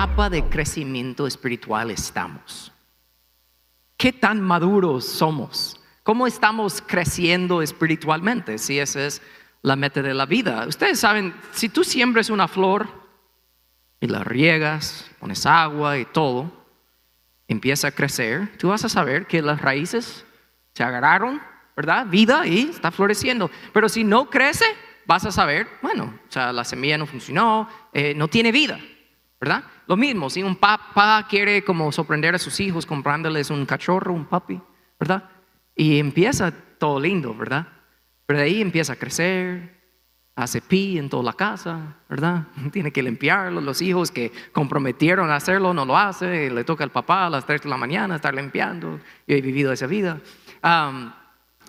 etapa de crecimiento espiritual estamos? ¿Qué tan maduros somos? ¿Cómo estamos creciendo espiritualmente? Si esa es la meta de la vida. Ustedes saben, si tú siembres una flor y la riegas, pones agua y todo, empieza a crecer, tú vas a saber que las raíces se agarraron, ¿verdad? Vida y está floreciendo. Pero si no crece, vas a saber, bueno, o sea, la semilla no funcionó, eh, no tiene vida, ¿verdad? Lo mismo, si un papá quiere como sorprender a sus hijos comprándoles un cachorro, un papi, ¿verdad? Y empieza todo lindo, ¿verdad? Pero de ahí empieza a crecer, hace pi en toda la casa, ¿verdad? Tiene que limpiarlo, los hijos que comprometieron hacerlo no lo hace, le toca al papá a las 3 de la mañana estar limpiando, yo he vivido esa vida.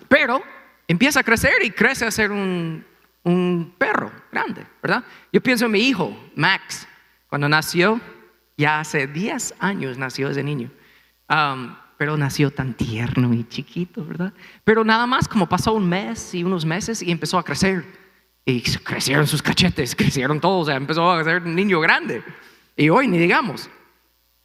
pero empieza a crecer y crece a ser un, un perro grande, ¿verdad? Yo pienso en mi hijo, Max, cuando nació, ya hace 10 años nació ese niño, pero nació tan tierno y chiquito, ¿verdad? Pero nada más como pasó un mes y unos meses y empezó a crecer. Y crecieron sus cachetes, crecieron todos, o sea, empezó a ser un niño grande. Y hoy ni digamos.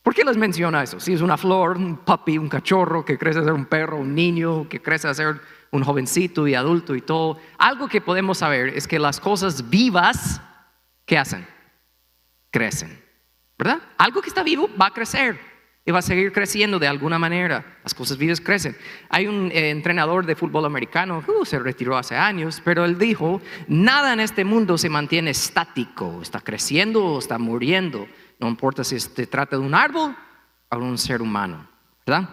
¿Por qué les menciona eso? Si es una flor, un puppy, un cachorro que crece a ser un perro, un niño que crece a ser un jovencito y adulto y todo. Algo que podemos saber es que las cosas vivas, ¿qué hacen? Crecen, ¿verdad? Algo que está vivo va a crecer y va a seguir creciendo de alguna manera. Las cosas vivas crecen. Hay un eh, entrenador de fútbol americano, uh, se retiró hace años, pero él dijo, nada en este mundo se mantiene estático, está creciendo o está muriendo, no importa si se trata de un árbol o de un ser humano.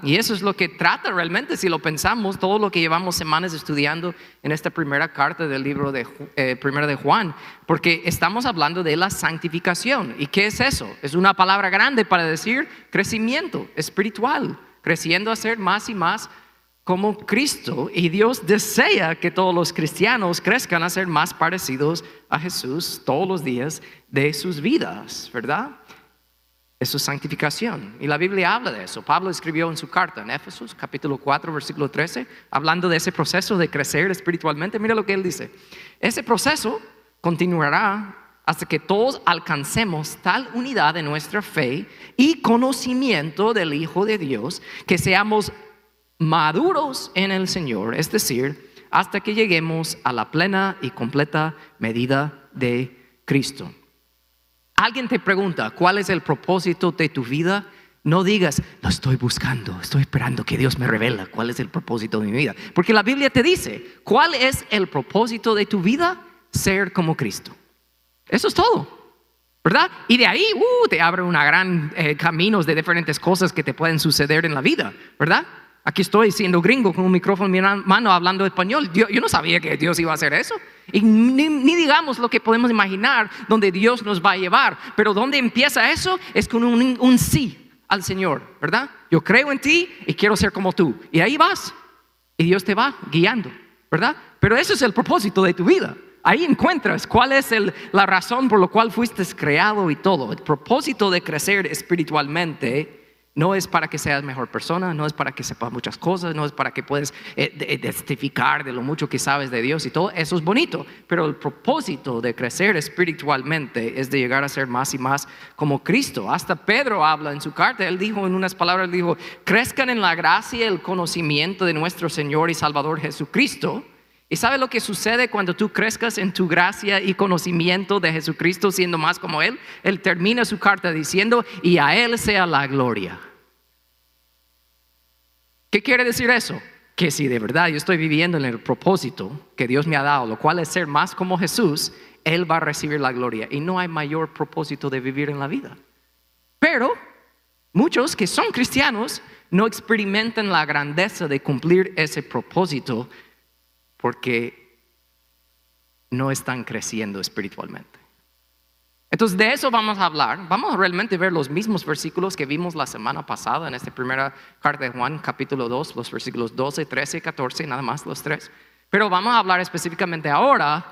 Y eso es lo que trata realmente, si lo pensamos, todo lo que llevamos semanas estudiando en esta primera carta del libro de, eh, primera de Juan, porque estamos hablando de la santificación. ¿Y qué es eso? Es una palabra grande para decir crecimiento espiritual, creciendo a ser más y más como Cristo. Y Dios desea que todos los cristianos crezcan a ser más parecidos a Jesús todos los días de sus vidas, ¿verdad? Es su santificación. Y la Biblia habla de eso. Pablo escribió en su carta en Éfesos, capítulo 4, versículo 13, hablando de ese proceso de crecer espiritualmente. Mira lo que él dice. Ese proceso continuará hasta que todos alcancemos tal unidad de nuestra fe y conocimiento del Hijo de Dios, que seamos maduros en el Señor, es decir, hasta que lleguemos a la plena y completa medida de Cristo alguien te pregunta, ¿cuál es el propósito de tu vida? No digas, lo estoy buscando, estoy esperando que Dios me revela cuál es el propósito de mi vida. Porque la Biblia te dice, ¿cuál es el propósito de tu vida? Ser como Cristo. Eso es todo. ¿Verdad? Y de ahí uh, te abre una gran eh, caminos de diferentes cosas que te pueden suceder en la vida, ¿verdad? Aquí estoy siendo gringo con un micrófono en mi mano hablando español. Yo, no sabía que Dios iba a hacer eso. Y ni, digamos lo que podemos imaginar donde Dios nos va a llevar. Pero donde empieza eso es con un, un sí al Señor, ¿verdad? Yo creo en ti y quiero ser como tú. Y ahí vas. Y Dios te va guiando, ¿verdad? Pero ese es el propósito de tu vida. Ahí encuentras cuál es la razón por la cual fuiste creado y todo. El propósito de crecer espiritualmente no es para que seas mejor persona, no es para que sepas muchas cosas, no es para que puedas eh, testificar de lo mucho que sabes de Dios y todo. Eso es bonito, pero el propósito de crecer espiritualmente es de llegar a ser más y más como Cristo. Hasta Pedro habla en su carta, él dijo en unas palabras, dijo, crezcan en la gracia y el conocimiento de nuestro Señor y Salvador Jesucristo. ¿Y sabe lo que sucede cuando tú crezcas en tu gracia y conocimiento de Jesucristo siendo más como Él? Él termina su carta diciendo, y a Él sea la gloria. ¿Qué quiere decir eso? Que si de verdad yo estoy viviendo en el propósito que Dios me ha dado, lo cual es ser más como Jesús, Él va a recibir la gloria. Y no hay mayor propósito de vivir en la vida. Pero muchos que son cristianos no experimentan la grandeza de cumplir ese propósito porque no están creciendo espiritualmente. Entonces de eso vamos a hablar. Vamos a realmente ver los mismos versículos que vimos la semana pasada en esta primera carta de Juan, capítulo 2, los versículos 12, 13 y 14, nada más los tres. Pero vamos a hablar específicamente ahora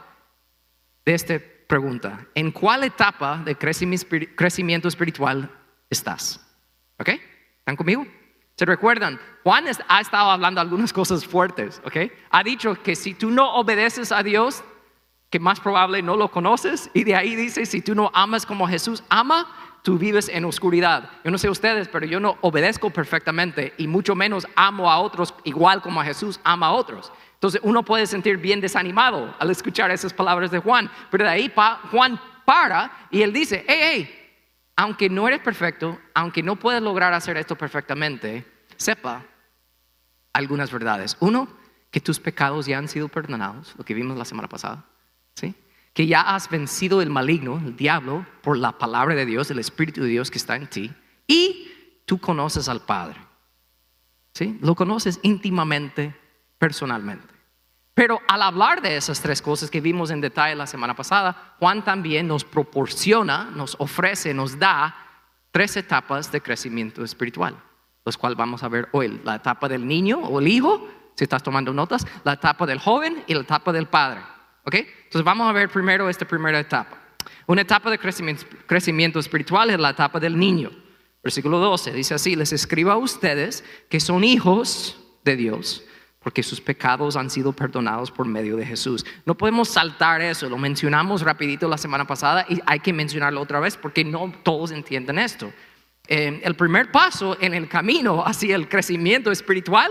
de esta pregunta. ¿En cuál etapa de crecimiento espiritual estás? ¿Ok? ¿Están conmigo? ¿Se recuerdan? Juan ha estado hablando algunas cosas fuertes, ¿ok? Ha dicho que si tú no obedeces a Dios, que más probable no lo conoces, y de ahí dice, si tú no amas como Jesús ama, tú vives en oscuridad. Yo no sé ustedes, pero yo no obedezco perfectamente y mucho menos amo a otros igual como a Jesús ama a otros. Entonces uno puede sentir bien desanimado al escuchar esas palabras de Juan, pero de ahí Juan para y él dice, hey, hey, aunque no eres perfecto, aunque no puedes lograr hacer esto perfectamente, sepa algunas verdades. Uno, que tus pecados ya han sido perdonados, lo que vimos la semana pasada, ¿sí? Que ya has vencido el maligno, el diablo, por la palabra de Dios, el Espíritu de Dios que está en ti, y tú conoces al Padre, ¿sí? Lo conoces íntimamente, personalmente. Pero al hablar de esas tres cosas que vimos en detalle la semana pasada, Juan también nos proporciona, nos ofrece, nos da tres etapas de crecimiento espiritual, los cuales vamos a ver hoy. La etapa del niño o el hijo, si estás tomando notas, la etapa del joven y la etapa del padre. ¿Ok? Entonces vamos a ver primero esta primera etapa. Una etapa de crecimiento, crecimiento espiritual es la etapa del niño. Versículo 12 dice así, les escribo a ustedes que son hijos de Dios porque sus pecados han sido perdonados por medio de Jesús. No podemos saltar eso, lo mencionamos rapidito la semana pasada y hay que mencionarlo otra vez porque no todos entienden esto. Eh, el primer paso en el camino hacia el crecimiento espiritual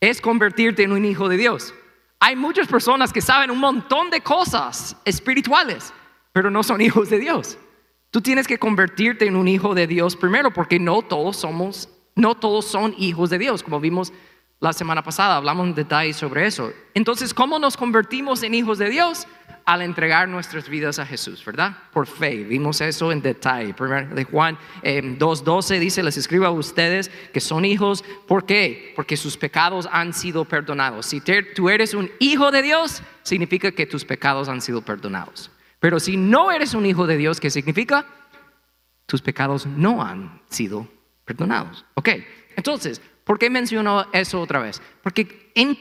es convertirte en un hijo de Dios. Hay muchas personas que saben un montón de cosas espirituales, pero no son hijos de Dios. Tú tienes que convertirte en un hijo de Dios primero porque no todos somos, no todos son hijos de Dios, como vimos la semana pasada hablamos en detalle sobre eso. Entonces, ¿cómo nos convertimos en hijos de Dios? Al entregar nuestras vidas a Jesús, ¿verdad? Por fe. Vimos eso en detalle. Primero de Juan 2.12 eh, dice, les escribo a ustedes que son hijos. ¿Por qué? Porque sus pecados han sido perdonados. Si tú eres un hijo de Dios, significa que tus pecados han sido perdonados. Pero si no eres un hijo de Dios, ¿qué significa? Tus pecados no han sido perdonados. Ok, entonces, ¿Por qué menciono eso otra vez? Porque en,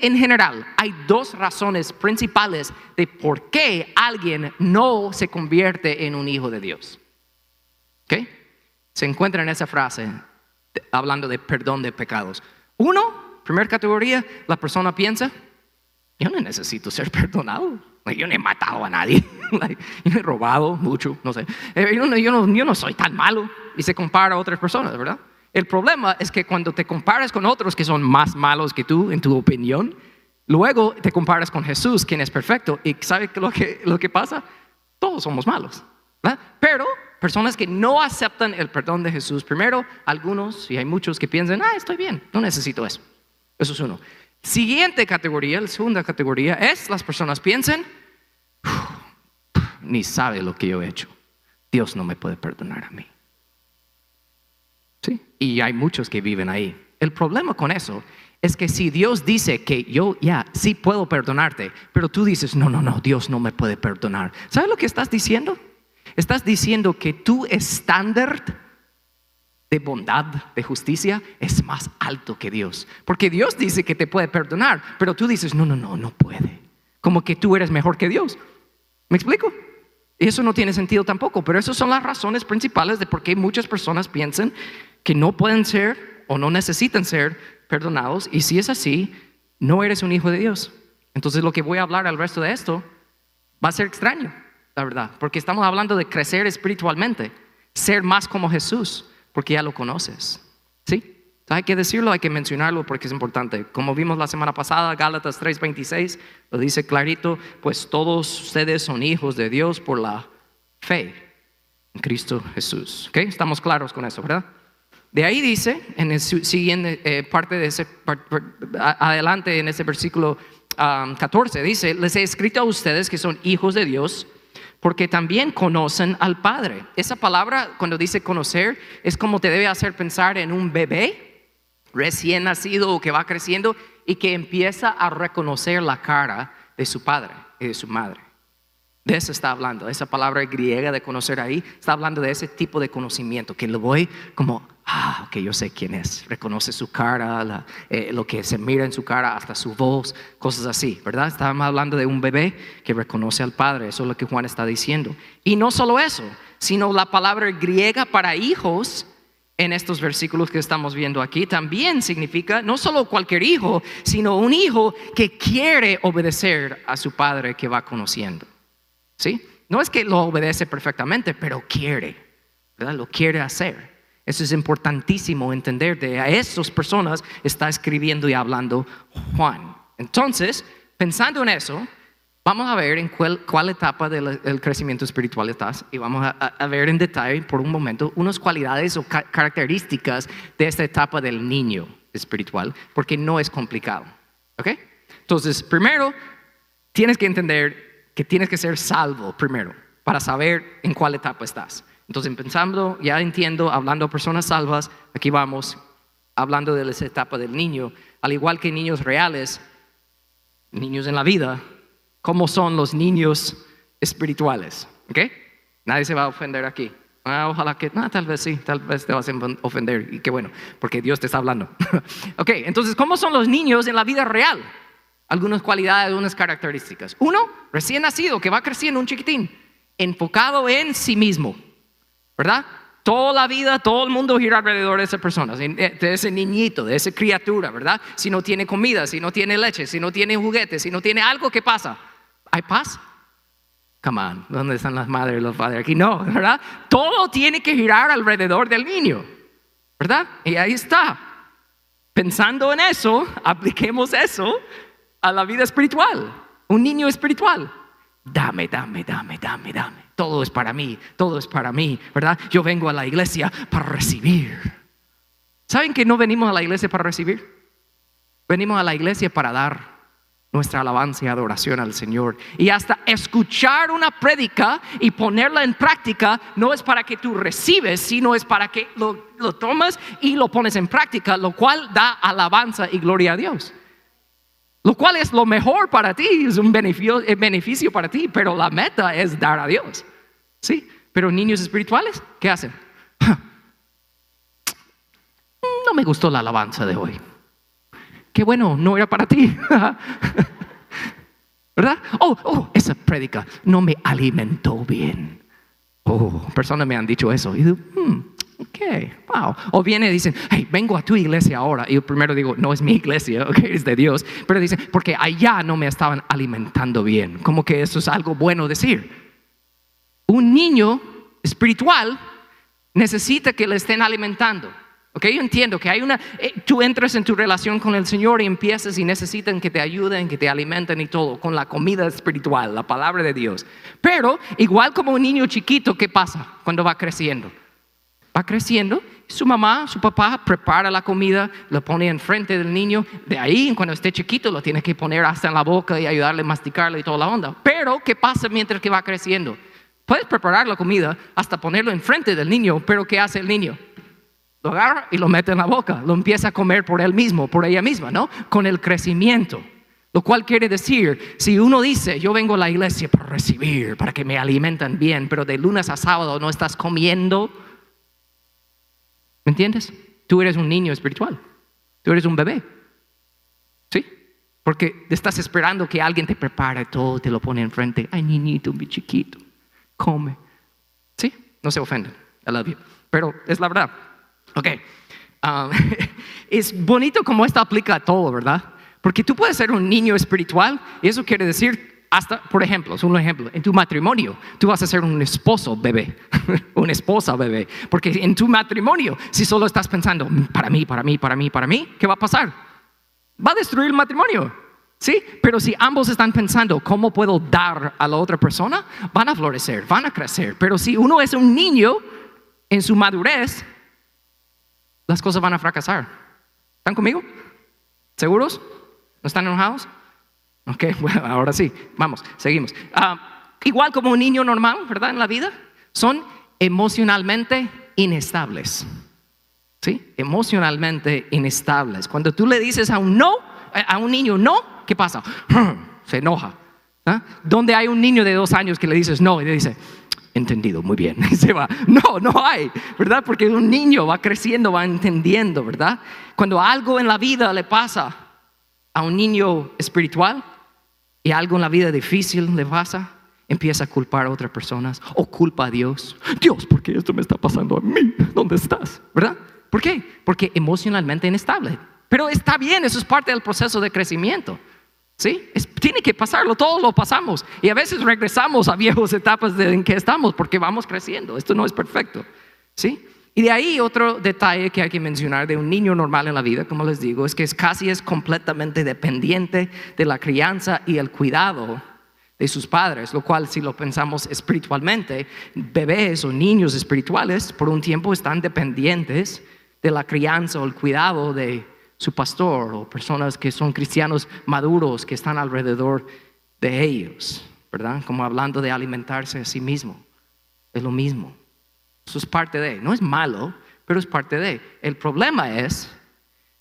general hay dos razones principales de por qué alguien no se convierte en un hijo de Dios. ¿Ok? Se encuentra en esa frase hablando de perdón de pecados. Uno, primera categoría, la persona piensa, yo no necesito ser perdonado. Yo no he matado a nadie. yo no he robado mucho, no sé. Eh, yo yo no soy tan malo. Y se compara a otras personas, ¿verdad? El problema es que cuando te comparas con otros que son más malos que tú, en tu opinión, luego te comparas con Jesús, quien es perfecto. ¿Y sabe lo que, lo que pasa? Todos somos malos. Pero personas que no aceptan el perdón de Jesús, primero, algunos, y hay muchos que piensan, ah, estoy bien, no necesito eso. Eso es uno. Siguiente categoría, la segunda categoría, es las personas piensan, ni sabe lo que yo he hecho. Dios no me puede perdonar a mí. Y hay muchos que viven ahí. El problema con eso es que si Dios dice que yo ya sí puedo perdonarte, pero tú dices, no, no, no, Dios no me puede perdonar. ¿Sabes lo que estás diciendo? Estás diciendo que tu estándar de bondad, de justicia, es más alto que Dios. Porque Dios dice que te puede perdonar, pero tú dices, no, no, no, no puede. Como que tú eres mejor que Dios. ¿Me explico? Y eso no tiene sentido tampoco, pero esas son las razones principales de por qué muchas personas piensan que no pueden ser o no necesitan ser perdonados. Y si es así, no eres un hijo de Dios. Entonces lo que voy a hablar al resto de esto va a ser extraño, la verdad, porque estamos hablando de crecer espiritualmente, ser más como Jesús, porque ya lo conoces. ¿Sí? hay que decirlo, hay que mencionarlo porque es importante. Como vimos la semana pasada, Gálatas 3:26 lo dice clarito, pues todos ustedes son hijos de Dios por la fe en Cristo Jesús. ¿Ok? Estamos claros con eso, ¿verdad? De ahí dice, en el siguiente eh, parte de ese, adelante en ese versículo 14, dice, les he escrito a ustedes que son hijos de Dios porque también conocen al Padre. Esa palabra, cuando dice conocer, es como te debe hacer pensar en un bebé recién nacido o que va creciendo y que empieza a reconocer la cara de su padre y de su madre. De eso está hablando. Esa palabra griega de conocer ahí está hablando de ese tipo de conocimiento que lo voy como ah, ok, yo sé quién es, reconoce su cara, eh, lo que se mira en su cara, hasta su voz, cosas así, ¿verdad? Estábamos hablando de un bebé que reconoce al Padre, eso es lo que Juan está diciendo. Y no solo eso, sino la palabra griega para hijos en estos versículos que estamos viendo aquí también significa no solo cualquier hijo, sino un hijo que quiere obedecer a su Padre que va conociendo. ¿Sí? No es que lo obedece perfectamente, pero quiere. ¿verdad? Lo quiere hacer. Eso es importantísimo entender. De a esas personas está escribiendo y hablando Juan. Entonces, pensando en eso, vamos a ver en cuál, etapa del crecimiento espiritual estás y vamos a, ver en detalle por un momento unas cualidades o características de esta etapa del niño espiritual, porque no es complicado. ¿Ok? Entonces, primero, tienes que entender que tienes que ser salvo primero para saber en cuál etapa estás. Entonces, pensando, ya entiendo, hablando de personas salvas, aquí vamos, hablando de esa etapa del niño, al igual que niños reales, niños en la vida, ¿cómo son los niños espirituales? ¿Ok? Nadie se va a ofender aquí. Ah, ojalá que, no, tal vez sí, tal vez te vas a ofender. Y qué bueno, porque Dios te está hablando. ok, entonces, ¿cómo son los niños en la vida real? Algunas cualidades, algunas características. Uno, recién nacido, que va creciendo un chiquitín, enfocado en sí mismo. ¿Verdad? Toda la vida, todo el mundo gira alrededor de esa persona, de ese niñito, de esa criatura, ¿verdad? Si no tiene comida, si no tiene leche, si no tiene juguetes, si no tiene algo, ¿qué pasa? ¿Hay paz? Come on, ¿dónde están las madres y los padres? Aquí no, ¿verdad? Todo tiene que girar alrededor del niño, ¿verdad? Y ahí está. Pensando en eso, apliquemos eso a la vida espiritual. Un niño espiritual. Dame, dame, dame, dame, dame todo es para mí, todo es para mí, ¿verdad? Yo vengo a la iglesia para recibir. ¿Saben que no venimos a la iglesia para recibir? Venimos a la iglesia para dar nuestra alabanza y adoración al Señor. Y hasta escuchar una prédica y ponerla en práctica no es para que tú recibes, sino es para que lo, lo tomas y lo pones en práctica, lo cual da alabanza y gloria a Dios. Lo cual es lo mejor para ti, es un beneficio, beneficio para ti, pero la meta es dar a Dios. ¿Sí? Pero niños espirituales, ¿qué hacen? No me gustó la alabanza de hoy. Qué bueno, no era para ti. ¿Verdad? Oh, oh, esa prédica no me alimentó bien. Oh, personas me han dicho eso. Y digo, hmm, Ok, wow. O viene y dicen, hey, vengo a tu iglesia ahora. Y yo primero digo, no es mi iglesia, ok, es de Dios. Pero dicen, porque allá no me estaban alimentando bien. Como que eso es algo bueno decir. Un niño espiritual necesita que le estén alimentando. Ok, yo entiendo que hay una, eh, tú entras en tu relación con el Señor y empiezas y necesitan que te ayuden, que te alimenten y todo, con la comida espiritual, la palabra de Dios. Pero igual como un niño chiquito, ¿qué pasa cuando va creciendo? Va creciendo, su mamá, su papá prepara la comida, lo pone enfrente del niño, de ahí cuando esté chiquito lo tiene que poner hasta en la boca y ayudarle a masticarlo y toda la onda. Pero, ¿qué pasa mientras que va creciendo? Puedes preparar la comida hasta ponerlo enfrente del niño, pero ¿qué hace el niño? Lo agarra y lo mete en la boca, lo empieza a comer por él mismo, por ella misma, ¿no? Con el crecimiento. Lo cual quiere decir, si uno dice, yo vengo a la iglesia para recibir, para que me alimenten bien, pero de lunes a sábado no estás comiendo, ¿Me entiendes? Tú eres un niño espiritual. Tú eres un bebé. ¿Sí? Porque estás esperando que alguien te prepare todo, te lo pone enfrente. Ay, niñito, mi chiquito, come. ¿Sí? No se ofenden. I love you. Pero es la verdad. Ok. Um, es bonito como esto aplica a todo, ¿verdad? Porque tú puedes ser un niño espiritual y eso quiere decir hasta, por ejemplo, es un ejemplo, en tu matrimonio, tú vas a ser un esposo bebé, una esposa bebé, porque en tu matrimonio, si solo estás pensando, para mí, para mí, para mí, para mí, ¿qué va a pasar? Va a destruir el matrimonio, ¿sí? Pero si ambos están pensando, ¿cómo puedo dar a la otra persona? Van a florecer, van a crecer, pero si uno es un niño en su madurez, las cosas van a fracasar. ¿Están conmigo? ¿Seguros? ¿No están enojados? Ok, bueno, ahora sí, vamos, seguimos. Ah, igual como un niño normal, ¿verdad? En la vida, son emocionalmente inestables. ¿Sí? Emocionalmente inestables. Cuando tú le dices a un no, eh, a un niño no, ¿qué pasa? Se enoja. ¿Ah? Donde hay un niño de dos años que le dices no y le dice, entendido, muy bien, y se va. No, no hay, ¿verdad? Porque un niño va creciendo, va entendiendo, ¿verdad? Cuando algo en la vida le pasa a un niño espiritual, y algo en la vida difícil le pasa, empieza a culpar a otras personas o culpa a Dios. Dios, ¿por qué esto me está pasando a mí? ¿Dónde estás? ¿Verdad? ¿Por qué? Porque emocionalmente inestable. Pero está bien, eso es parte del proceso de crecimiento. ¿Sí? tiene que pasarlo, todos lo pasamos. Y a veces regresamos a viejas etapas en que estamos porque vamos creciendo. Esto no es perfecto. ¿Sí? Y de ahí otro detalle que hay que mencionar de un niño normal en la vida, como les digo, es que casi es completamente dependiente de la crianza y el cuidado de sus padres, lo cual si lo pensamos espiritualmente, bebés o niños espirituales por un tiempo están dependientes de la crianza o el cuidado de su pastor o personas que son cristianos maduros que están alrededor de ellos, ¿verdad? Como hablando de alimentarse a sí mismo. Es lo mismo. Eso es parte de, no es malo, pero es parte de. El problema es,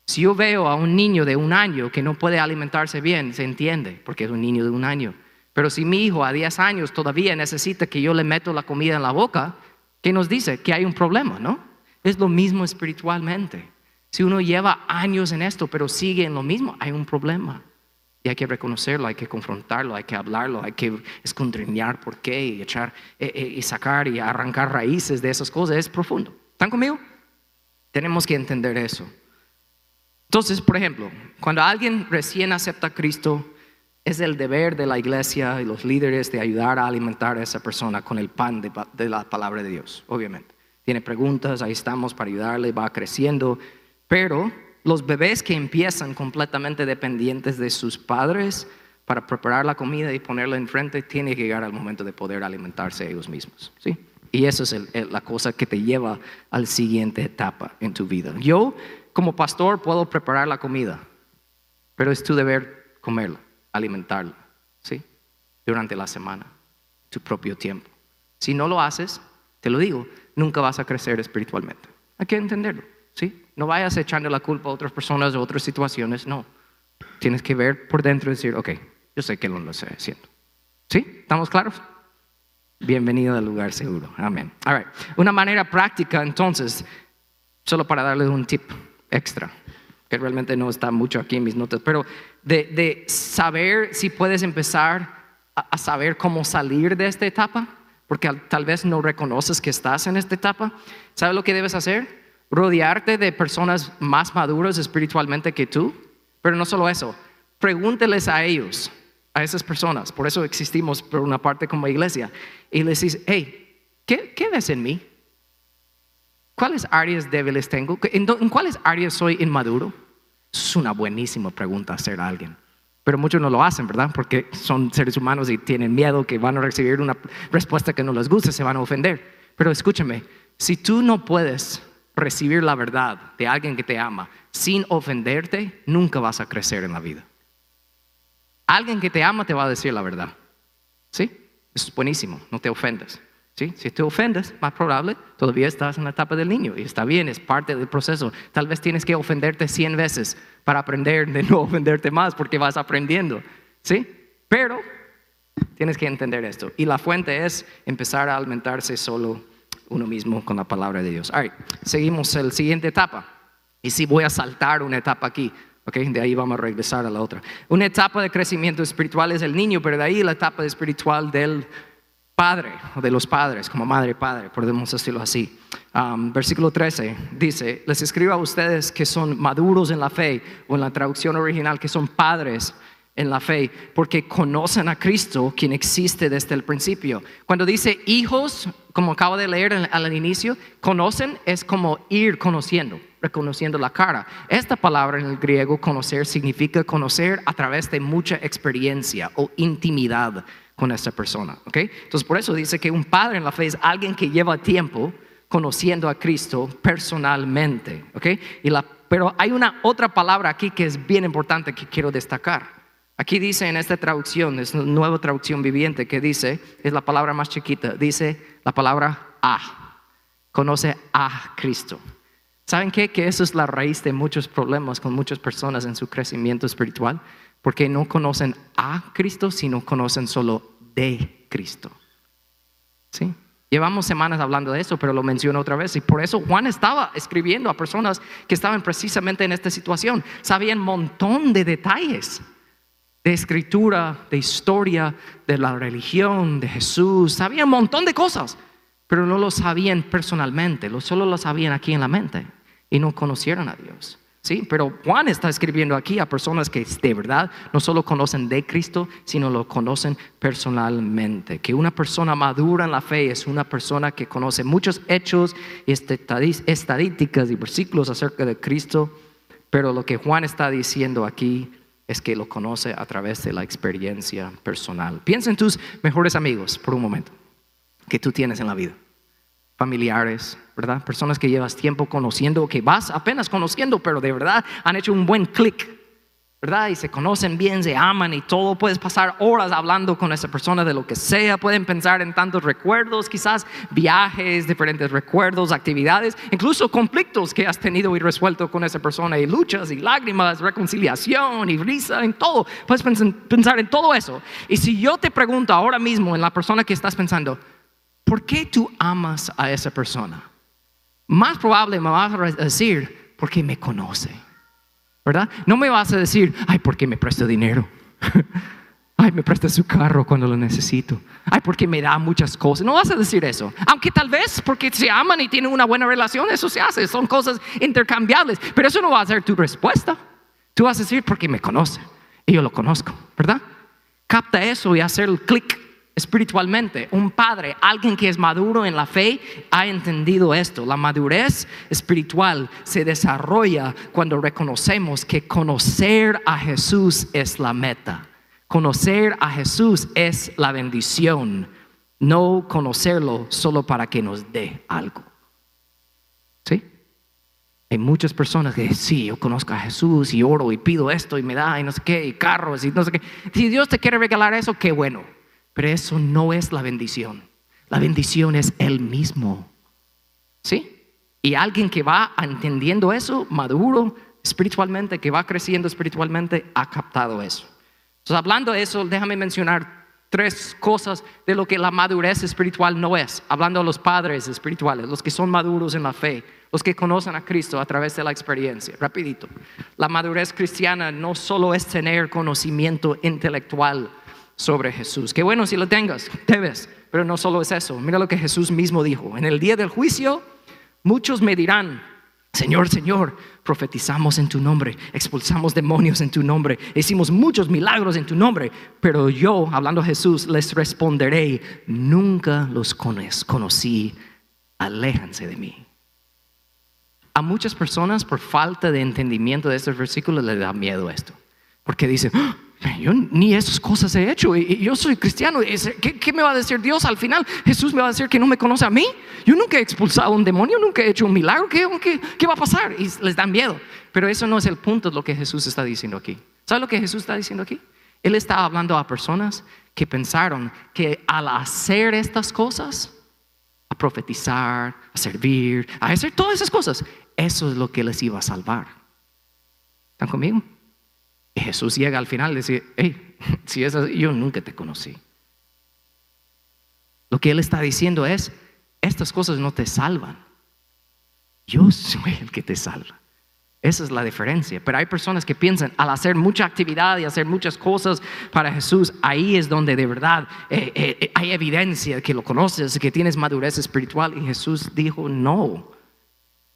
si yo veo a un niño de un año que no puede alimentarse bien, se entiende, porque es un niño de un año. Pero si mi hijo a 10 años todavía necesita que yo le meto la comida en la boca, ¿qué nos dice? Que hay un problema, ¿no? Es lo mismo espiritualmente. Si uno lleva años en esto, pero sigue en lo mismo, hay un problema. Y hay que reconocerlo, hay que confrontarlo, hay que hablarlo, hay que escondriñar por qué y echar eh, eh, y sacar y arrancar raíces de esas cosas. Es profundo. ¿Están conmigo? Tenemos que entender eso. Entonces, por ejemplo, cuando alguien recién acepta a Cristo, es el deber de la iglesia y los líderes de ayudar a alimentar a esa persona con el pan de, de la palabra de Dios, obviamente. Tiene preguntas, ahí estamos para ayudarle, va creciendo pero los bebés que empiezan completamente dependientes de sus padres para preparar la comida y ponerla enfrente, tienen que llegar al momento de poder alimentarse ellos mismos. ¿sí? Y eso es la cosa que te lleva a la siguiente etapa en tu vida. Yo, como pastor, puedo preparar la comida, pero es tu deber comerla, alimentarla, ¿sí? Durante la semana, tu propio tiempo. Si no lo haces, te lo digo, nunca vas a crecer espiritualmente. Hay que entenderlo. No vayas echando la culpa a otras personas o otras situaciones, no. Tienes que ver por dentro y decir, ok, yo sé que no lo estoy haciendo. ¿Sí? ¿Estamos claros? Bienvenido al lugar seguro. Amén. All right. Una manera práctica, entonces, solo para darles un tip extra, que realmente no está mucho aquí en mis notas, pero de, saber si puedes empezar a, saber cómo salir de esta etapa, porque tal vez no reconoces que estás en esta etapa. ¿Sabes lo que debes hacer? Rodearte de personas más maduras espiritualmente que tú, pero no solo eso, pregúnteles a ellos, a esas personas, por eso existimos por una parte como iglesia, y les dices, hey, ¿qué, ves en mí? ¿Cuáles áreas débiles tengo? ¿En, ¿En, cuáles áreas soy inmaduro? Es una buenísima pregunta hacer a alguien. Pero muchos no lo hacen, ¿verdad? Porque son seres humanos y tienen miedo que van a recibir una respuesta que no les guste, se van a ofender. Pero escúchame, si tú no puedes recibir la verdad de alguien que te ama sin ofenderte, nunca vas a crecer en la vida. Alguien que te ama te va a decir la verdad. ¿Sí? Eso es buenísimo, no te ofendas. ¿Sí? Si te ofendes, más probable, todavía estás en la etapa del niño y está bien, es parte del proceso. Tal vez tienes que ofenderte 100 veces para aprender de no ofenderte más porque vas aprendiendo. ¿Sí? Pero tienes que entender esto. Y la fuente es empezar a alimentarse solo uno mismo con la palabra de Dios. All seguimos la siguiente etapa. Y si voy a saltar una etapa aquí, okay, de ahí vamos a regresar a la otra. Una etapa de crecimiento espiritual es el niño, pero de ahí la etapa espiritual del padre o de los padres, como madre padre, podemos decirlo así. Um, versículo 13 dice, les escribo a ustedes que son maduros en la fe, o en la traducción original, que son padres en la fe, porque conocen a Cristo, quien existe desde el principio. Cuando dice hijos, como acabo de leer al inicio, conocen es como ir conociendo, reconociendo la cara. Esta palabra en el griego, conocer, significa conocer a través de mucha experiencia o intimidad con esta persona. ¿okay? Entonces, por eso dice que un padre en la fe es alguien que lleva tiempo conociendo a Cristo personalmente. ¿okay? Y la, pero hay una otra palabra aquí que es bien importante que quiero destacar. Aquí dice en esta traducción, es una nueva traducción viviente que dice, es la palabra más chiquita, dice la palabra a. Conoce a Cristo. ¿Saben qué? Que eso es la raíz de muchos problemas con muchas personas en su crecimiento espiritual, porque no conocen a Cristo, sino conocen solo de Cristo. ¿Sí? Llevamos semanas hablando de eso, pero lo menciono otra vez. Y por eso Juan estaba escribiendo a personas que estaban precisamente en esta situación. Sabían un montón de detalles de escritura, de historia, de la religión, de Jesús. Sabían un montón de cosas, pero no lo sabían personalmente, solo lo sabían aquí en la mente y no conocieron a Dios. ¿sí? Pero Juan está escribiendo aquí a personas que de verdad no solo conocen de Cristo, sino lo conocen personalmente. Que una persona madura en la fe es una persona que conoce muchos hechos y estadísticas y versículos acerca de Cristo, pero lo que Juan está diciendo aquí es que lo conoce a través de la experiencia personal. Piensa en tus mejores amigos por un momento que tú tienes en la vida familiares, ¿verdad? Personas que llevas tiempo conociendo, que vas apenas conociendo, pero de verdad han hecho un buen clic, ¿verdad? Y se conocen bien, se aman y todo. Puedes pasar horas hablando con esa persona de lo que sea. Pueden pensar en tantos recuerdos, quizás viajes, diferentes recuerdos, actividades, incluso conflictos que has tenido y resuelto con esa persona y luchas y lágrimas, reconciliación y risa, en todo. Puedes pensar en todo eso. Y si yo te pregunto ahora mismo en la persona que estás pensando, ¿por qué tú amas a esa persona? Más probable me vas a decir, porque me conoce. ¿Verdad? No me vas a decir, ay, porque me presta dinero. ay, me presta su carro cuando lo necesito. Ay, porque me da muchas cosas. No vas a decir eso. Aunque tal vez porque se aman y tienen una buena relación, eso se hace. Son cosas intercambiables. Pero eso no va a ser tu respuesta. Tú vas a decir, porque me conoce. Y yo lo conozco. ¿Verdad? Capta eso y hacer el clic espiritualmente. Un padre, alguien que es maduro en la fe, ha entendido esto. La madurez espiritual se desarrolla cuando reconocemos que conocer a Jesús es la meta. Conocer a Jesús es la bendición, no conocerlo solo para que nos dé algo. ¿Sí? Hay muchas personas que sí, yo conozco a Jesús y oro y pido esto y me da y no sé qué, y carros y no sé qué. Si Dios te quiere regalar eso, qué bueno. Pero eso no es la bendición. La bendición es Él mismo. ¿Sí? Y alguien que va entendiendo eso, maduro espiritualmente, que va creciendo espiritualmente, ha captado eso. Entonces, hablando de eso, déjame mencionar tres cosas de lo que la madurez espiritual no es. Hablando de los padres espirituales, los que son maduros en la fe, los que conocen a Cristo a través de la experiencia. Rapidito. La madurez cristiana no solo es tener conocimiento intelectual, sobre Jesús. Qué bueno si lo tengas, debes, pero no solo es eso. Mira lo que Jesús mismo dijo. En el día del juicio, muchos me dirán, Señor, Señor, profetizamos en tu nombre, expulsamos demonios en tu nombre, hicimos muchos milagros en tu nombre, pero yo, hablando a Jesús, les responderé, nunca los conocí, aléjanse de mí. A muchas personas, por falta de entendimiento de estos versículos, les da miedo esto, porque dicen, ¡Ah! Yo ni esas cosas he hecho. Y yo soy cristiano. ¿Qué, me va a decir Dios al final? Jesús me va a decir que no me conoce a mí. Yo nunca he expulsado a un demonio, nunca he hecho un milagro. ¿Qué, qué, va a pasar? Y les dan miedo. Pero eso no es el punto de lo que Jesús está diciendo aquí. ¿Sabe lo que Jesús está diciendo aquí? Él está hablando a personas que pensaron que al hacer estas cosas, a profetizar, a servir, a hacer todas esas cosas, eso es lo que les iba a salvar. ¿Están conmigo? Y Jesús llega al final y dice, hey, si es así, yo nunca te conocí. Lo que Él está diciendo es, estas cosas no te salvan. Yo soy el que te salva. Esa es la diferencia. Pero hay personas que piensan, al hacer mucha actividad y hacer muchas cosas para Jesús, ahí es donde de verdad eh, eh, hay evidencia que lo conoces, que tienes madurez espiritual. Y Jesús dijo, no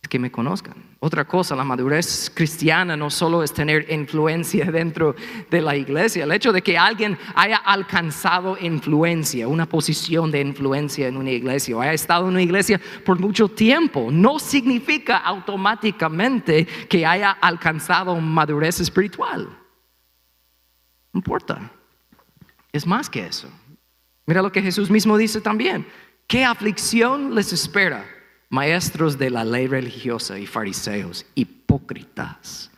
que me conozcan. Otra cosa, la madurez cristiana no solo es tener influencia dentro de la iglesia, el hecho de que alguien haya alcanzado influencia, una posición de influencia en una iglesia o haya estado en una iglesia por mucho tiempo, no significa automáticamente que haya alcanzado madurez espiritual. No importa, es más que eso. Mira lo que Jesús mismo dice también. ¿Qué aflicción les espera? Maestros de la ley religiosa y fariseos, hipócritas,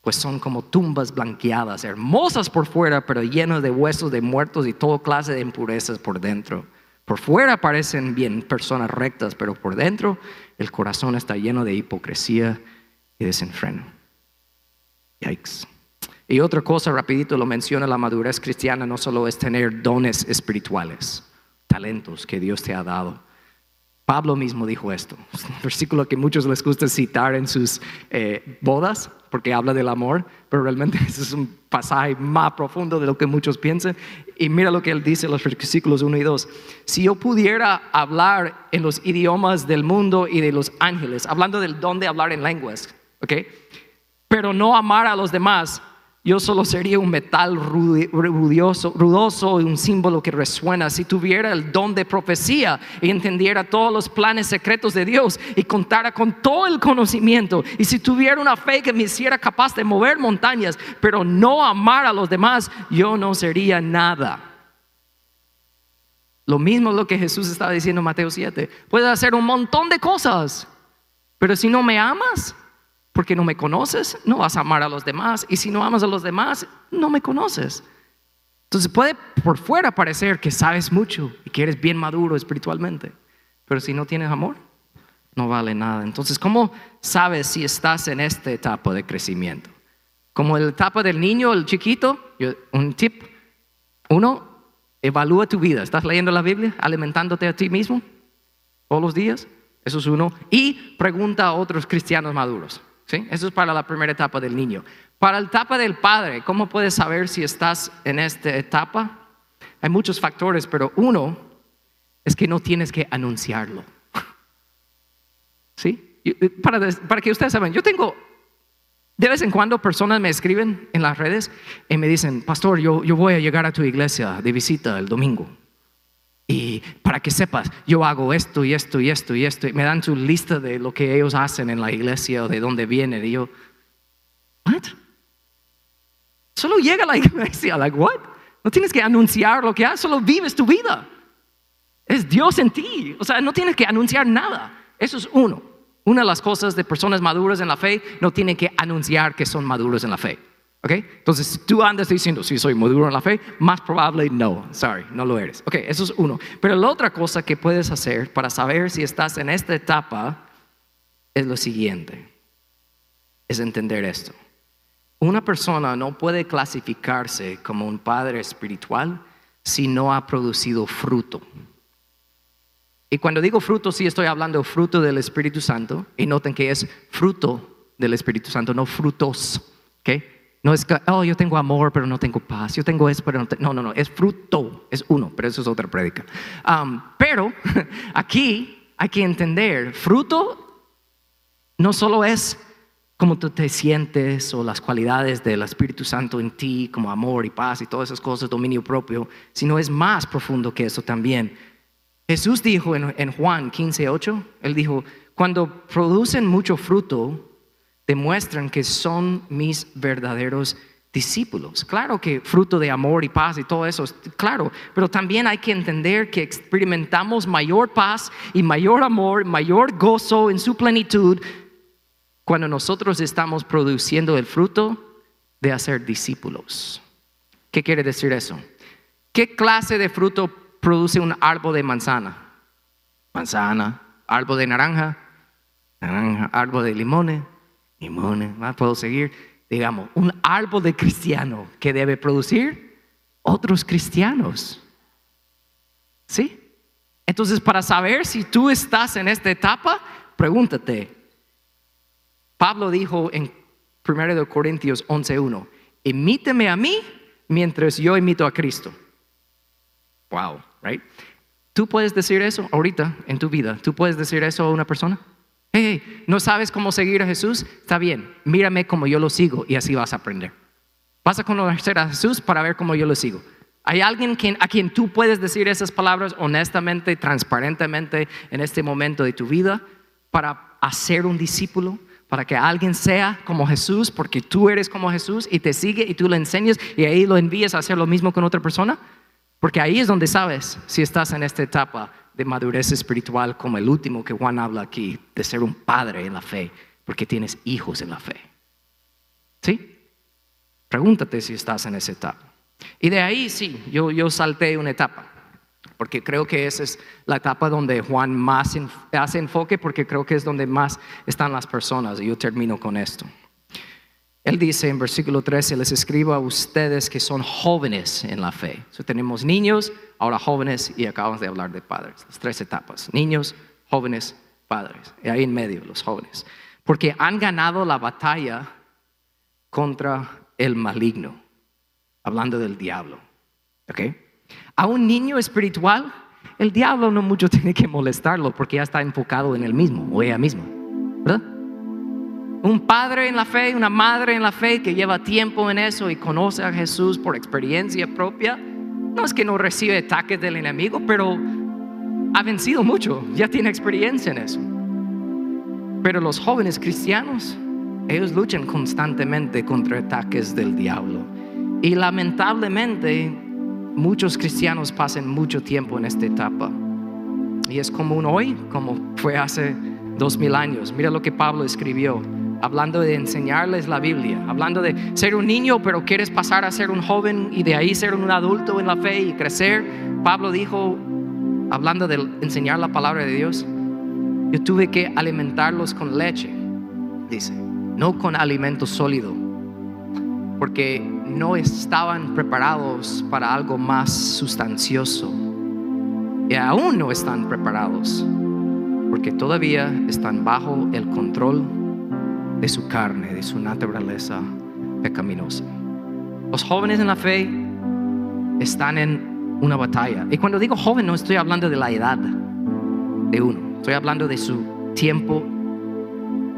pues son como tumbas blanqueadas, hermosas por fuera, pero llenas de huesos de muertos y toda clase de impurezas por dentro. Por fuera parecen bien personas rectas, pero por dentro el corazón está lleno de hipocresía y desenfreno. Yikes. Y otra cosa, rapidito lo menciona, la madurez cristiana no solo es tener dones espirituales, talentos que Dios te ha dado, Pablo mismo dijo esto, un versículo que muchos les gusta citar en sus eh, bodas, porque habla del amor, pero realmente es un pasaje más profundo de lo que muchos piensan. Y mira lo que él dice en los versículos 1 y 2. Si yo pudiera hablar en los idiomas del mundo y de los ángeles, hablando del don de hablar en lenguas, ¿ok? pero no amar a los demás, yo solo sería un metal rudoso, rudoso y un símbolo que resuena. Si tuviera el don de profecía y entendiera todos los planes secretos de Dios y contara con todo el conocimiento, y si tuviera una fe que me hiciera capaz de mover montañas, pero no amar a los demás, yo no sería nada. Lo mismo es lo que Jesús estaba diciendo en Mateo 7. Puedes hacer un montón de cosas, pero si no me amas, porque no me conoces, no vas a amar a los demás. Y si no amas a los demás, no me conoces. Entonces puede por fuera parecer que sabes mucho y que eres bien maduro espiritualmente, pero si no tienes amor, no vale nada. Entonces, ¿cómo sabes si estás en esta etapa de crecimiento? Como la etapa del niño, el chiquito, un tip, uno, evalúa tu vida. ¿Estás leyendo la Biblia? ¿Alimentándote a ti mismo todos los días? Eso es uno. Y pregunta a otros cristianos maduros. Eso es para la primera etapa del niño. Para la etapa del padre, ¿cómo puedes saber si estás en esta etapa? Hay muchos factores, pero uno es que no tienes que anunciarlo. ¿Sí? Para, para que ustedes saben, yo tengo, de vez en cuando personas me escriben en las redes y me dicen, pastor, yo, yo voy a llegar a tu iglesia de visita el domingo. Y para que sepas, yo hago esto y esto y esto y esto. Y me dan su lista de lo que ellos hacen en la iglesia o de dónde vienen. Y yo, ¿what? Solo llega a la iglesia, like, what? No tienes que anunciar lo que haces, solo vives tu vida. Es Dios en ti. O sea, no tienes que anunciar nada. Eso es uno. Una de las cosas de personas maduras en la fe, no tienen que anunciar que son maduros en la fe. Entonces, si tú andas diciendo, si soy maduro en la fe, más probable no, sorry, no lo eres. Ok, eso es uno. Pero la otra cosa que puedes hacer para saber si estás en esta etapa es lo siguiente, es entender esto. Una persona no puede clasificarse como un padre espiritual si no ha producido fruto. Y cuando digo fruto, sí estoy hablando fruto del Espíritu Santo. Y noten que es fruto del Espíritu Santo, no frutos. ¿ok? No es que, oh, yo tengo amor, pero no tengo paz. Yo tengo eso, pero no tengo. No, no, no. Es fruto. Es uno, pero eso es otra prédica. Um, pero aquí hay que entender: fruto no solo es cómo tú te sientes o las cualidades del Espíritu Santo en ti, como amor y paz y todas esas cosas, dominio propio, sino es más profundo que eso también. Jesús dijo en, en Juan 15, 8, Él dijo: Cuando producen mucho fruto, demuestran que son mis verdaderos discípulos. Claro que fruto de amor y paz y todo eso, claro, pero también hay que entender que experimentamos mayor paz y mayor amor, mayor gozo en su plenitud cuando nosotros estamos produciendo el fruto de hacer discípulos. ¿Qué quiere decir eso? ¿Qué clase de fruto produce un árbol de manzana? Manzana, árbol de naranja, naranja, árbol de limones, limones, más puedo seguir, digamos, un árbol de cristiano que debe producir otros cristianos. ¿Sí? Entonces, para saber si tú estás en esta etapa, pregúntate. Pablo dijo en 1 Corintios 11:1, imíteme a mí mientras yo imito a Cristo. Wow, right? ¿Tú puedes decir eso ahorita en tu vida? ¿Tú puedes decir eso a una persona? ¿No sabes cómo seguir a Jesús? Está bien, mírame como yo lo sigo y así vas a aprender. Vas a conocer a Jesús para ver cómo yo lo sigo. ¿Hay alguien a quien tú puedes decir esas palabras honestamente, transparentemente en este momento de tu vida para hacer un discípulo? Para que alguien sea como Jesús, porque tú eres como Jesús y te sigue y tú le enseñas y ahí lo envías a hacer lo mismo con otra persona. Porque ahí es donde sabes si estás en esta etapa de madurez espiritual como el último que Juan habla aquí, de ser un padre en la fe, porque tienes hijos en la fe. ¿Sí? Pregúntate si estás en esa etapa. Y de ahí sí, yo, yo salté una etapa, porque creo que esa es la etapa donde Juan más hace enfoque, porque creo que es donde más están las personas. Y yo termino con esto. Él dice en versículo 13, les escribo a ustedes que son jóvenes en la fe. tenemos niños, ahora jóvenes y acabamos de hablar de padres. Las tres etapas, niños, jóvenes, padres. Y ahí en medio, los jóvenes. Porque han ganado la batalla contra el maligno. Hablando del diablo. A un niño espiritual, el diablo no mucho tiene que molestarlo porque ya está enfocado en él mismo o ella misma. ¿Verdad? Un padre en la fe, una madre en la fe que lleva tiempo en eso y conoce a Jesús por experiencia propia, no es que no recibe ataques del enemigo, pero ha vencido mucho, ya tiene experiencia en eso. Pero los jóvenes cristianos, ellos luchan constantemente contra ataques del diablo. Y lamentablemente muchos cristianos pasan mucho tiempo en esta etapa. Y es común hoy, como fue hace dos mil años. Mira lo que Pablo escribió, hablando de enseñarles la Biblia, hablando de ser un niño, pero quieres pasar a ser un joven y de ahí ser un adulto en la fe y crecer. Pablo dijo, hablando de enseñar la palabra de Dios, yo tuve que alimentarlos con leche, dice, no con alimento sólido, porque no estaban preparados para algo más sustancioso. Y aún no están preparados, porque todavía están bajo el control de su carne, de su naturaleza pecaminosa. Los jóvenes en la fe están en una batalla. Y cuando digo joven no estoy hablando de la edad de uno, estoy hablando de su tiempo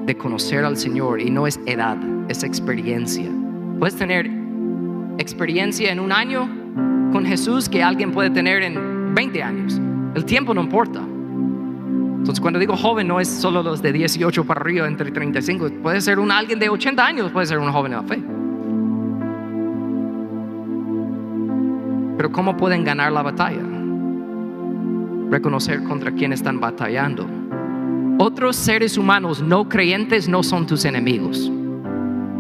de conocer al Señor y no es edad, es experiencia. Puedes tener experiencia en un año con Jesús que alguien puede tener en 20 años. El tiempo no importa. Entonces, cuando digo joven, no es solo los de 18 para arriba, entre 35. Puede ser un alguien de 80 años, puede ser un joven en la fe. Pero ¿cómo pueden ganar la batalla? Reconocer contra quién están batallando. Otros seres humanos no creyentes no son tus enemigos.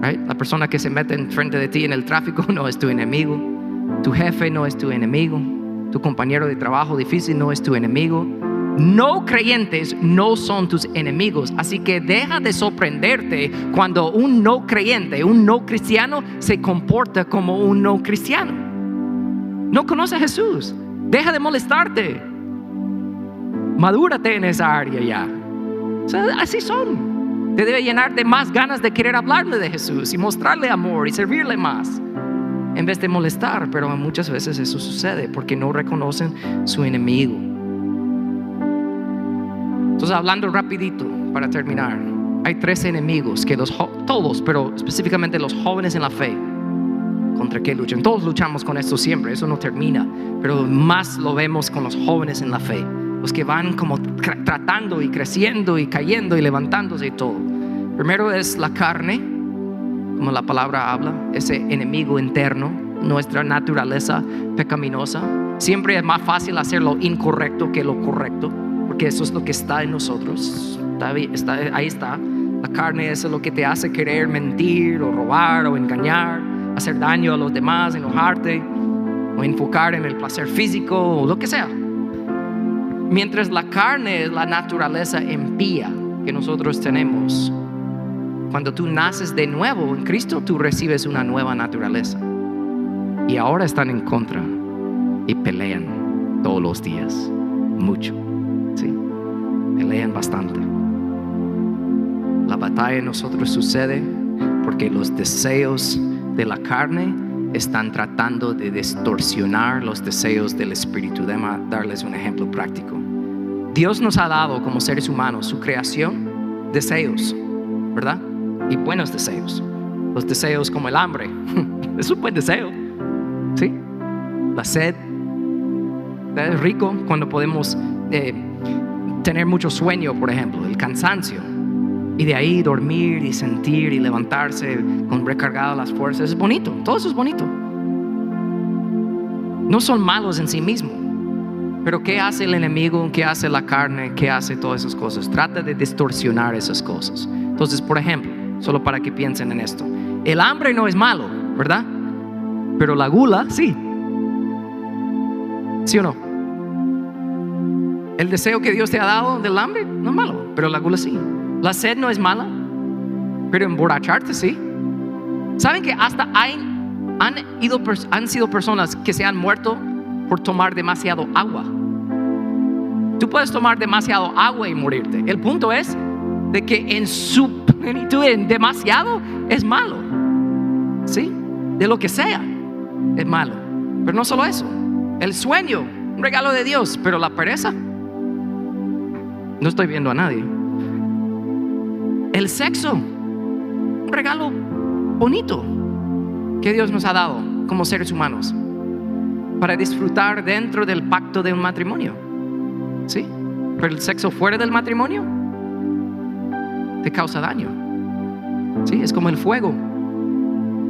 La persona que se mete en frente de ti en el tráfico no es tu enemigo. Tu jefe no es tu enemigo. Tu compañero de trabajo difícil no es tu enemigo. No creyentes no son tus enemigos. Así que deja de sorprenderte cuando un no creyente, un no cristiano, se comporta como un no cristiano. No conoce a Jesús. Deja de molestarte. Madúrate en esa área ya. así son. Te debe llenar de más ganas de querer hablarle de Jesús y mostrarle amor y servirle más. En vez de molestar, pero muchas veces eso sucede porque no reconocen su enemigo. Entonces, hablando rapidito para terminar, hay tres enemigos que los todos, pero específicamente los jóvenes en la fe, contra qué luchan. Todos luchamos con esto siempre, eso no termina, pero más lo vemos con los jóvenes en la fe, los que van como tratando y creciendo y cayendo y levantándose y todo. Primero es la carne, como la palabra habla, ese enemigo interno, nuestra naturaleza pecaminosa. Siempre es más fácil hacer lo incorrecto que lo correcto porque eso es lo que está en nosotros. Está, ahí está. La carne es lo que te hace querer mentir o robar o engañar, hacer daño a los demás, enojarte o enfocar en el placer físico o lo que sea. Mientras la carne es la naturaleza impía que nosotros tenemos. Cuando tú naces de nuevo en Cristo, tú recibes una nueva naturaleza. Y ahora están en contra y pelean todos los días, mucho lean bastante. La batalla en nosotros sucede porque los deseos de la carne están tratando de distorsionar los deseos del Espíritu. Déjame darles un ejemplo práctico. Dios nos ha dado como seres humanos su creación, deseos, ¿verdad? Y buenos deseos. Los deseos como el hambre, es un buen deseo, ¿sí? La sed, es rico cuando podemos eh, tener mucho sueño, por ejemplo, el cansancio. Y de ahí dormir y sentir y levantarse con recargadas las fuerzas. Es bonito, todo eso es bonito. No son malos en sí mismos. Pero ¿qué hace el enemigo? ¿Qué hace la carne? ¿Qué hace todas esas cosas? Trata de distorsionar esas cosas. Entonces, por ejemplo, solo para que piensen en esto. El hambre no es malo, ¿verdad? Pero la gula sí. ¿Sí o no? El deseo que Dios te ha dado del hambre no es malo, pero la gula sí. La sed no es mala, pero emborracharte sí. ¿Saben que hasta hay, han, ido, han sido personas que se han muerto por tomar demasiado agua? Tú puedes tomar demasiado agua y morirte. El punto es de que en su plenitud, en demasiado, es malo. ¿Sí? De lo que sea, es malo. Pero no solo eso. El sueño, un regalo de Dios, pero la pereza no estoy viendo a nadie. El sexo un regalo bonito que Dios nos ha dado como seres humanos para disfrutar dentro del pacto de un matrimonio. ¿Sí? Pero el sexo fuera del matrimonio te causa daño. ¿Sí? Es como el fuego.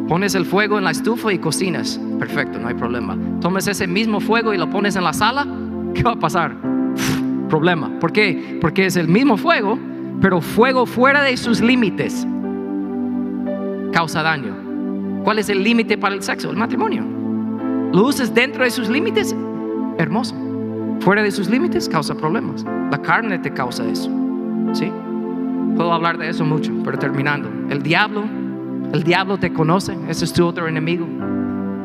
Pones el fuego en la estufa y cocinas. Perfecto, no hay problema. Tomes ese mismo fuego y lo pones en la sala. ¿Qué va a pasar? Problema. ¿Por qué? Porque es el mismo fuego, pero fuego fuera de sus límites causa daño. ¿Cuál es el límite para el sexo? El matrimonio. Lo usas dentro de sus límites, hermoso. Fuera de sus límites causa problemas. La carne te causa eso. ¿Sí? Puedo hablar de eso mucho, pero terminando. El diablo, el diablo te conoce, ese es tu otro enemigo.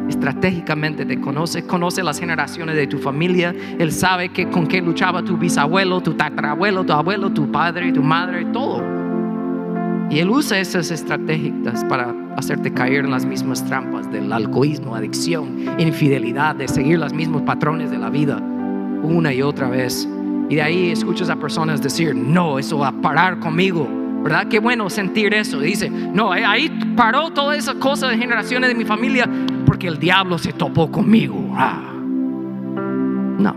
Estratégicamente te conoce, conoce las generaciones de tu familia. Él sabe que con qué luchaba tu bisabuelo, tu tatarabuelo, tu abuelo, tu padre, tu madre, todo. Y él usa esas estrategias para hacerte caer en las mismas trampas del alcoholismo, adicción, infidelidad, de seguir los mismos patrones de la vida una y otra vez. Y de ahí escuchas a personas decir, no, eso va a parar conmigo. ¿Verdad? Qué bueno sentir eso. Dice, no, ahí paró toda esa cosa de generaciones de mi familia porque el diablo se topó conmigo. Ah. No,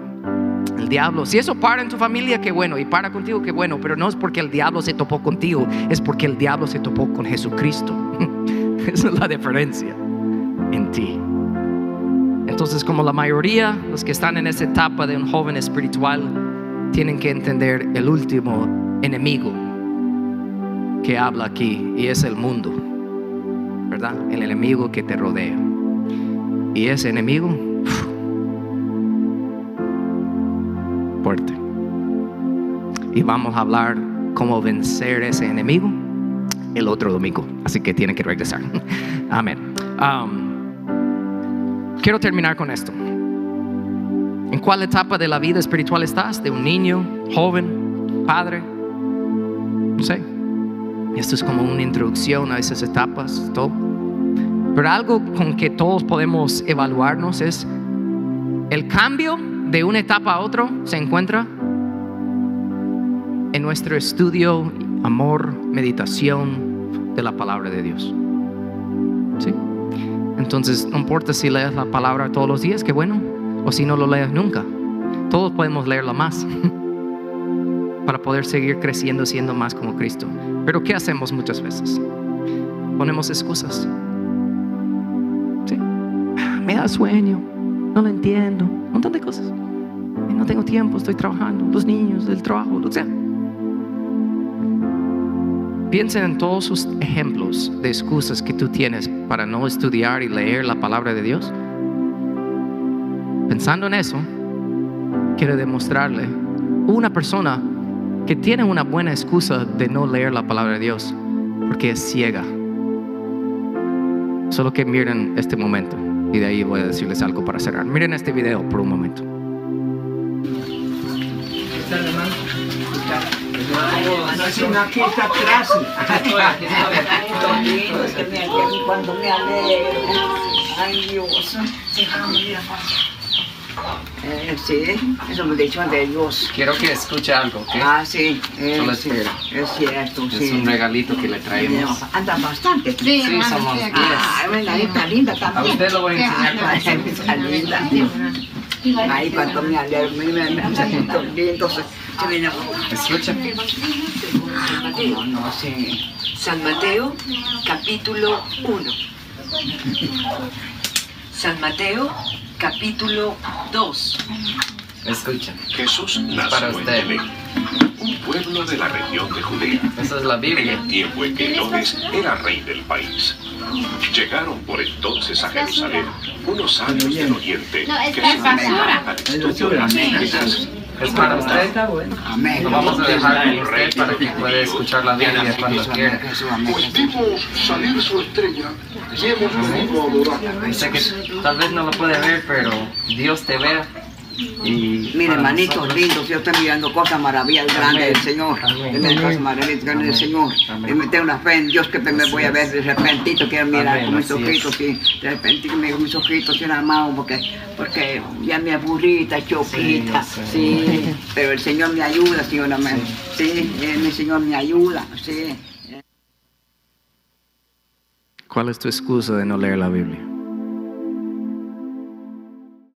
el diablo, si eso para en tu familia, qué bueno, y para contigo, qué bueno, pero no es porque el diablo se topó contigo, es porque el diablo se topó con Jesucristo. Esa es la diferencia en ti. Entonces, como la mayoría, los que están en esa etapa de un joven espiritual, tienen que entender el último enemigo que habla aquí, y es el mundo, ¿verdad? El enemigo que te rodea. Y ese enemigo, fuerte. Y vamos a hablar cómo vencer ese enemigo el otro domingo. Así que tiene que regresar. Amén. Quiero terminar con esto. ¿En cuál etapa de la vida espiritual estás? ¿De un niño, joven, padre? No sé. Esto es como una introducción a esas etapas, todo. Pero algo con que todos podemos evaluarnos es el cambio de una etapa a otra se encuentra en nuestro estudio, amor, meditación de la palabra de Dios. ¿Sí? Entonces, no importa si lees la palabra todos los días, que bueno, o si no lo lees nunca. Todos podemos leerla más para poder seguir creciendo siendo más como Cristo. Pero ¿qué hacemos muchas veces? Ponemos excusas. Sueño, no lo entiendo, un montón de cosas. No tengo tiempo, estoy trabajando, los niños, el trabajo, lo que sea. Piensen en todos sus ejemplos de excusas que tú tienes para no estudiar y leer la palabra de Dios. Pensando en eso, quiero demostrarle una persona que tiene una buena excusa de no leer la palabra de Dios porque es ciega. Solo que miren este momento y de ahí voy a decirles algo para cerrar. Miren este video por un momento. Eh, sí, eso me dicho de Dios. Quiero que escuche algo, ¿ok? Ah, sí, eh, Solo sí, espera. es cierto, Es sí. un regalito que le traemos. Anda bastante. Sí, Sí, hermano, somos diez. Ah, ahí está linda A también. usted lo voy a enseñar. Ay, está linda. Ahí cuando me alegro, me me me siento lindo. se- viene- Escucha. No, no sé. San Mateo, capítulo 1. San Mateo, capítulo 2. Escucha. Jesús nació en. Belén, un pueblo de la región de Judea, Esa es la en Biblia. el tiempo en que Herodes era rey del país. Llegaron por entonces a Jerusalén unos sabios del oriente No, es- que es se basura. dedicaban al estudio de las. Es para usted. Amén. Lo vamos a dejar con usted para que pueda escuchar la Biblia cuando quiera. Amén. vimos salir su estrella y hemos venido a adorar. Sé que tal vez no lo puede ver, pero Dios te vea. Y Mire, nosotros- lindos, yo estoy mirando cosas maravillosas grandes del Señor. Miro cosas maravillosas grandes del Señor. Amén. Y me tengo una fe en Dios que me voy a ver de repentito, quiero mirar Amén, con mis así ojitos, sí. De repentito me mis ojitos tienen amado porque, porque ya me aburrita, choquita, Sí. Pero el Señor me ayuda, Señor, amén. Sí, eh, mi Señor me ayuda, sí. ¿Cuál es tu excusa de no leer la Biblia?